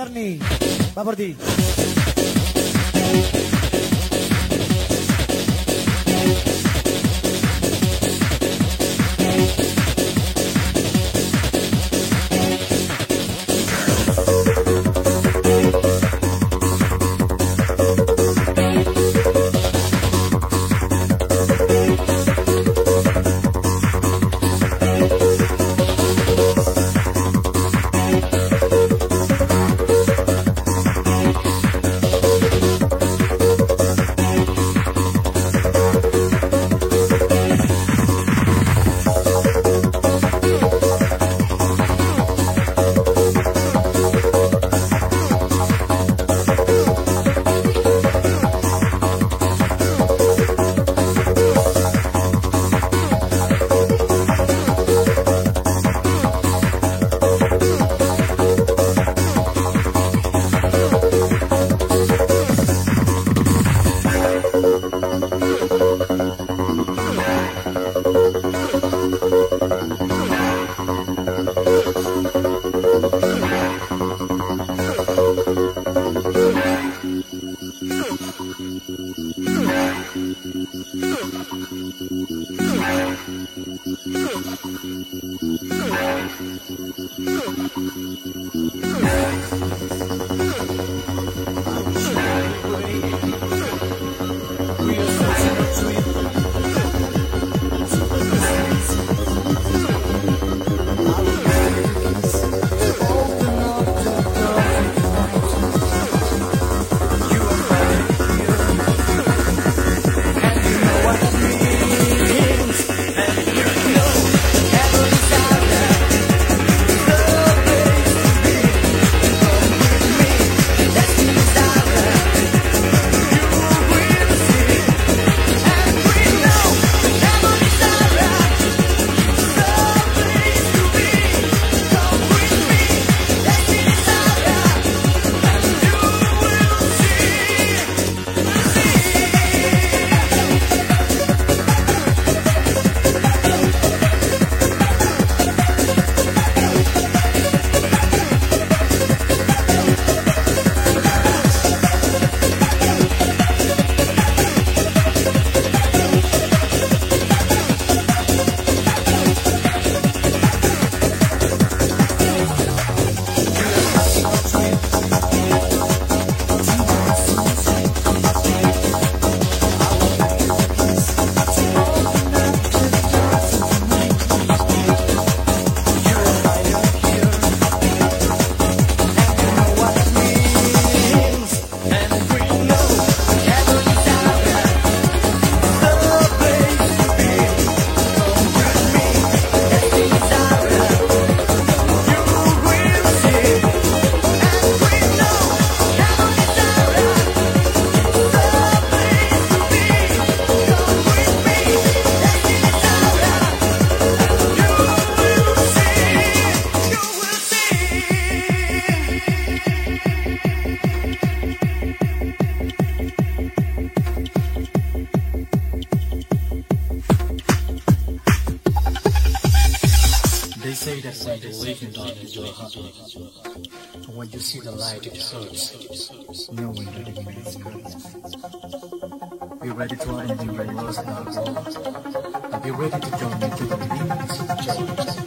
Encarni. Va por ti. In your heart. And when you see the light, it hurts, knowing that the end is. Be ready to your lost in the world. And be ready to join me to the wings of